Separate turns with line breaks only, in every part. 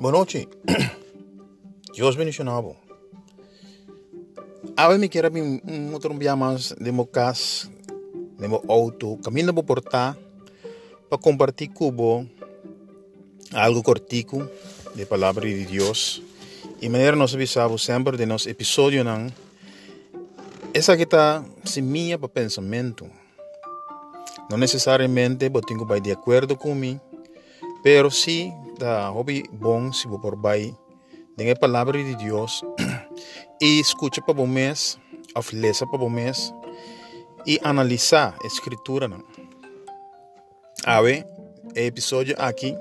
Boa noite. Dios bendicionado. A me quero um outro dia mais de meu casa, de meu auto, caminho para portar para compartilhar com algo cortico de palavra de Deus. E maneira nós avisamos sempre de nosso episódio não. Essa que está minha para necessariamente eu tenho que de acordo com mim, pero sim da hobby bom se vou por bai dengan palavra de Deus e escuta para bom mês, ou lesa para bom mês e analisar a escritura não. Ave, o episódio aqui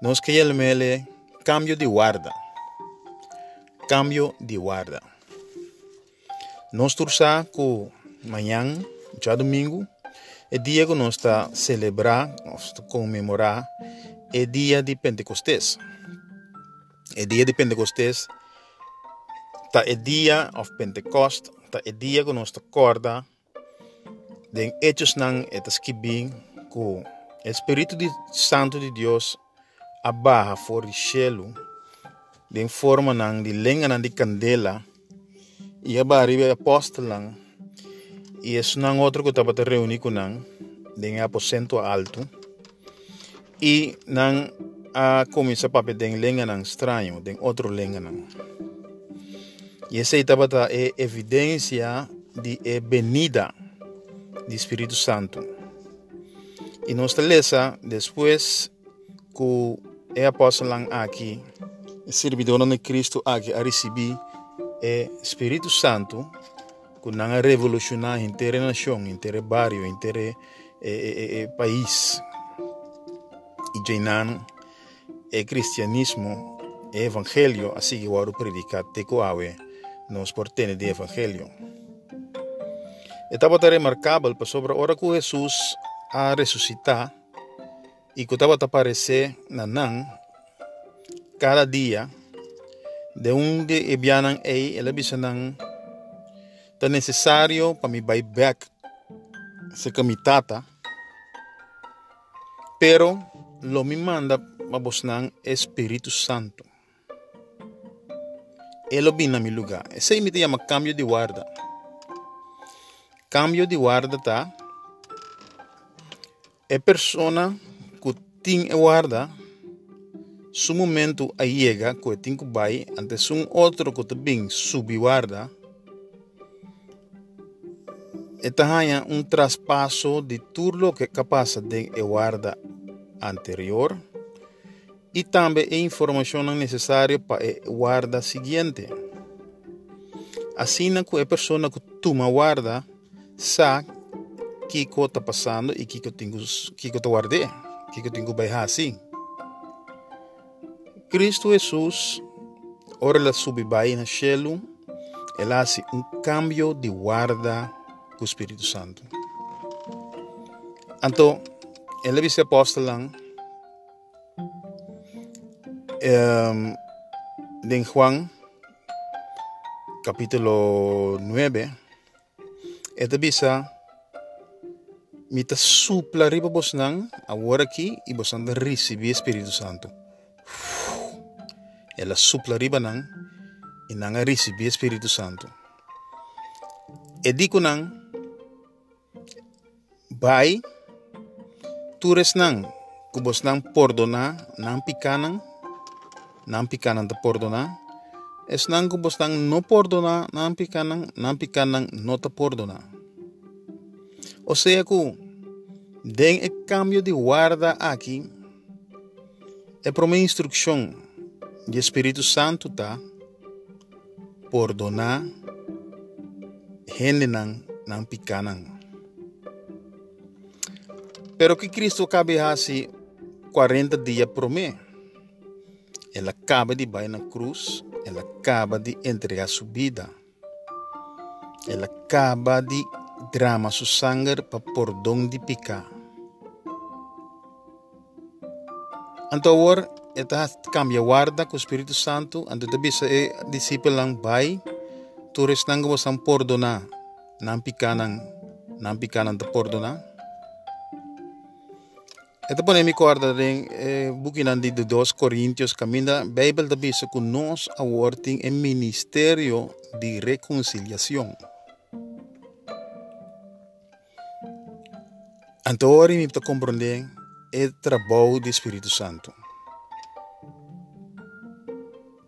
nós queremos cambio de guarda. Cambio de guarda. Nós torçamos que amanhã, já domingo, é dia que nós está celebrar, nós comemorar o dia de Pentecostés. O dia de Pentecostés está o dia of Pentecost, está o dia que nós acorda de hechos não é escrito que o Espírito Santo de Deus abaja fora do céu de forma não de lenha de candela e abaixo apóstolo e isso não outro que estava reunir com não, em aposento alto. E não a começar para den lenga não estranho, den outro lenga não. E essa estava é evidência de é venida do Espírito Santo. E nós depois que o apóstolo aqui, servidor de Cristo aqui a receber o Espírito Santo kunanga revolucionar inteira nação, inteira barrio, inteira eh, eh, eh, país. E jainan é cristianismo, é evangelho, assim que eu predicar teco awe nos portene de evangelho. Estava remarcável sobre a hora que Jesus a ressuscitar e que estava a aparecer na nan cada dia de onde ebianan ei, ela bisanan é necessário para me back se camitata, pero lo me manda para Espírito Santo. Ele vem na meu lugar. Esse me chama cambio de guarda. Cambio de guarda tá? É persona que tem guarda, su momento a chega que tem que vai, antes um outro que também subi guarda, esta hanya um traspasso de tudo que é capaz de guarda anterior e também a informação necessária para guarda seguinte. Assim que pessoa que toma guarda sabe o que está passando e o que guardar, o que baixar assim. Cristo Jesus, ora ela sube vai na céu, ela faz um cambio de guarda com o Espírito Santo. Então, vice apóstolo um, em Juan capítulo 9 esta bisa mita supla riba bos nang agora aqui e bos anda receber Espírito Santo ela supla riba nang e nang receber Espírito Santo e dico nang Bai, tures nang, kubos nang pordona, nang pikanang, nang pikanang ta pordona, es nang kubos nang no pordona, nang pikanang, nang pikanang no ta pordona. O sea que, den e cambio de guarda aqui, é para uma instrução de Espírito Santo tá, perdonar, gente nang, nang pikanang. Pero que Cristo cabe assim 40 dias por mim. Ela acaba de ir na cruz, ela acaba de entregar sua vida. Ela acaba de drama seu sangue para perdão de pecar. Então agora, ela cambia guarda com o Espírito Santo, então também se discípulo lang vai, tu res nang gawasang perdona, nang pikanan, nang pikanan te perdona. Ito po na mi korda rin eh, bukin di de 2 Corintios caminda Bible da bisa con nos aworting en ministerio de reconciliación. Antori mi to compreender el trabalho do Espírito Santo.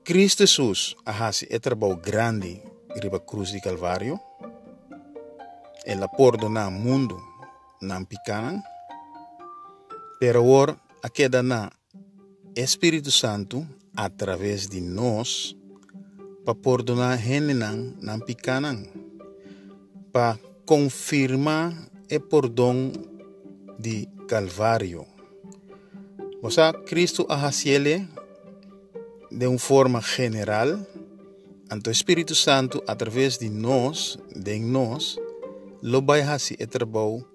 Cristo Jesus ahasi é trabalho grande riba cruz de Calvário. Ela perdona mundo não picanan. Pero agora a queda na Espírito Santo através de nós para perdonar não não picanan. Para confirmar o perdão de Calvário. Sea, Cristo ahasiele de uma forma general, ante o Espírito Santo, através de nós, de nós, lo vai e trabalho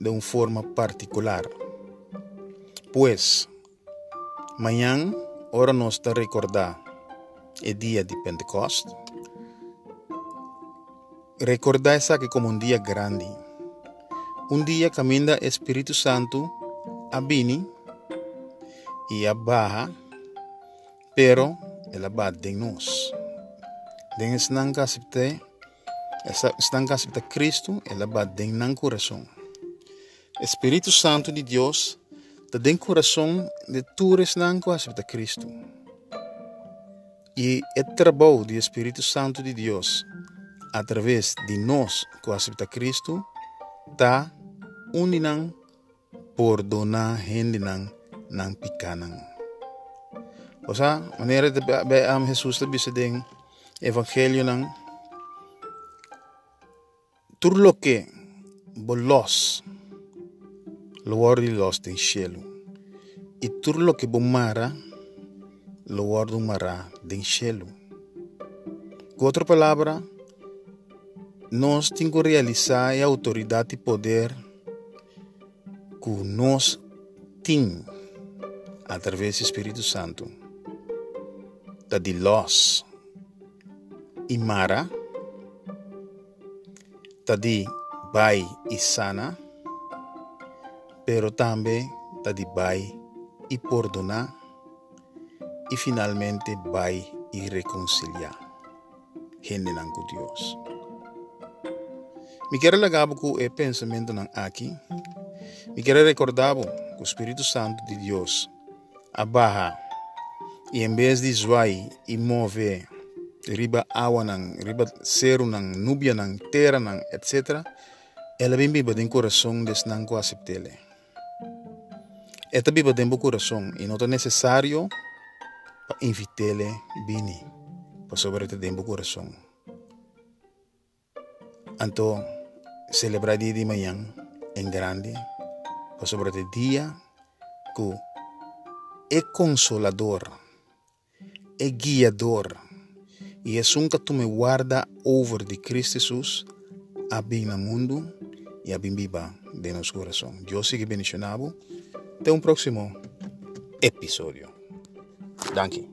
de uma forma particular. Pois, amanhã, ora nós está recordar o dia de Pentecostes. Recordar essa que como um dia grande. Um dia caminha o Espírito Santo a bini e a barra, pero ela bate em nós. Den estão aceitar, estão aceitar Cristo, ela bate em nosso coração. Espírito Santo de Deus, dentro do coração de todos não aceitar Cristo. E o trabalho do Espírito Santo de Deus, através de nós que aceita Cristo, está unindo por donar gente nang nang pikanang. O sa, manera de be am Jesus te bisa ding evangelio nang turlo que bolos lugar de los den cielo e turlo que bomara lugar do mará den cielo. Com outra palavra, nós temos que realizar a autoridade e poder que nós temos através do Espírito Santo. Da de los e mara, da de bai e sana, pero também da de bai e perdonar e finalmente bai e reconciliar. Gente com Deus. Me quero legar com o pensamento não aqui. Me quero recordar que o Espírito Santo de Deus abarra e em vez de zoar e mover riba água nang, riba cero nang, nubia nang, terra nang, etc. Ela bem biba den coração des nang ko acceptele. Esta biba den bo coração e não é necessário para invitele bini para sobre te den bo coração. Então, celebrar dia de manhã em grande sobre o dia que é consolador, é guiador e é um que tu me guarda over de Cristo Jesus a bem no mundo e a bem viva de nosso coração. Deus siga bendicionado. Até um próximo episódio. Danke.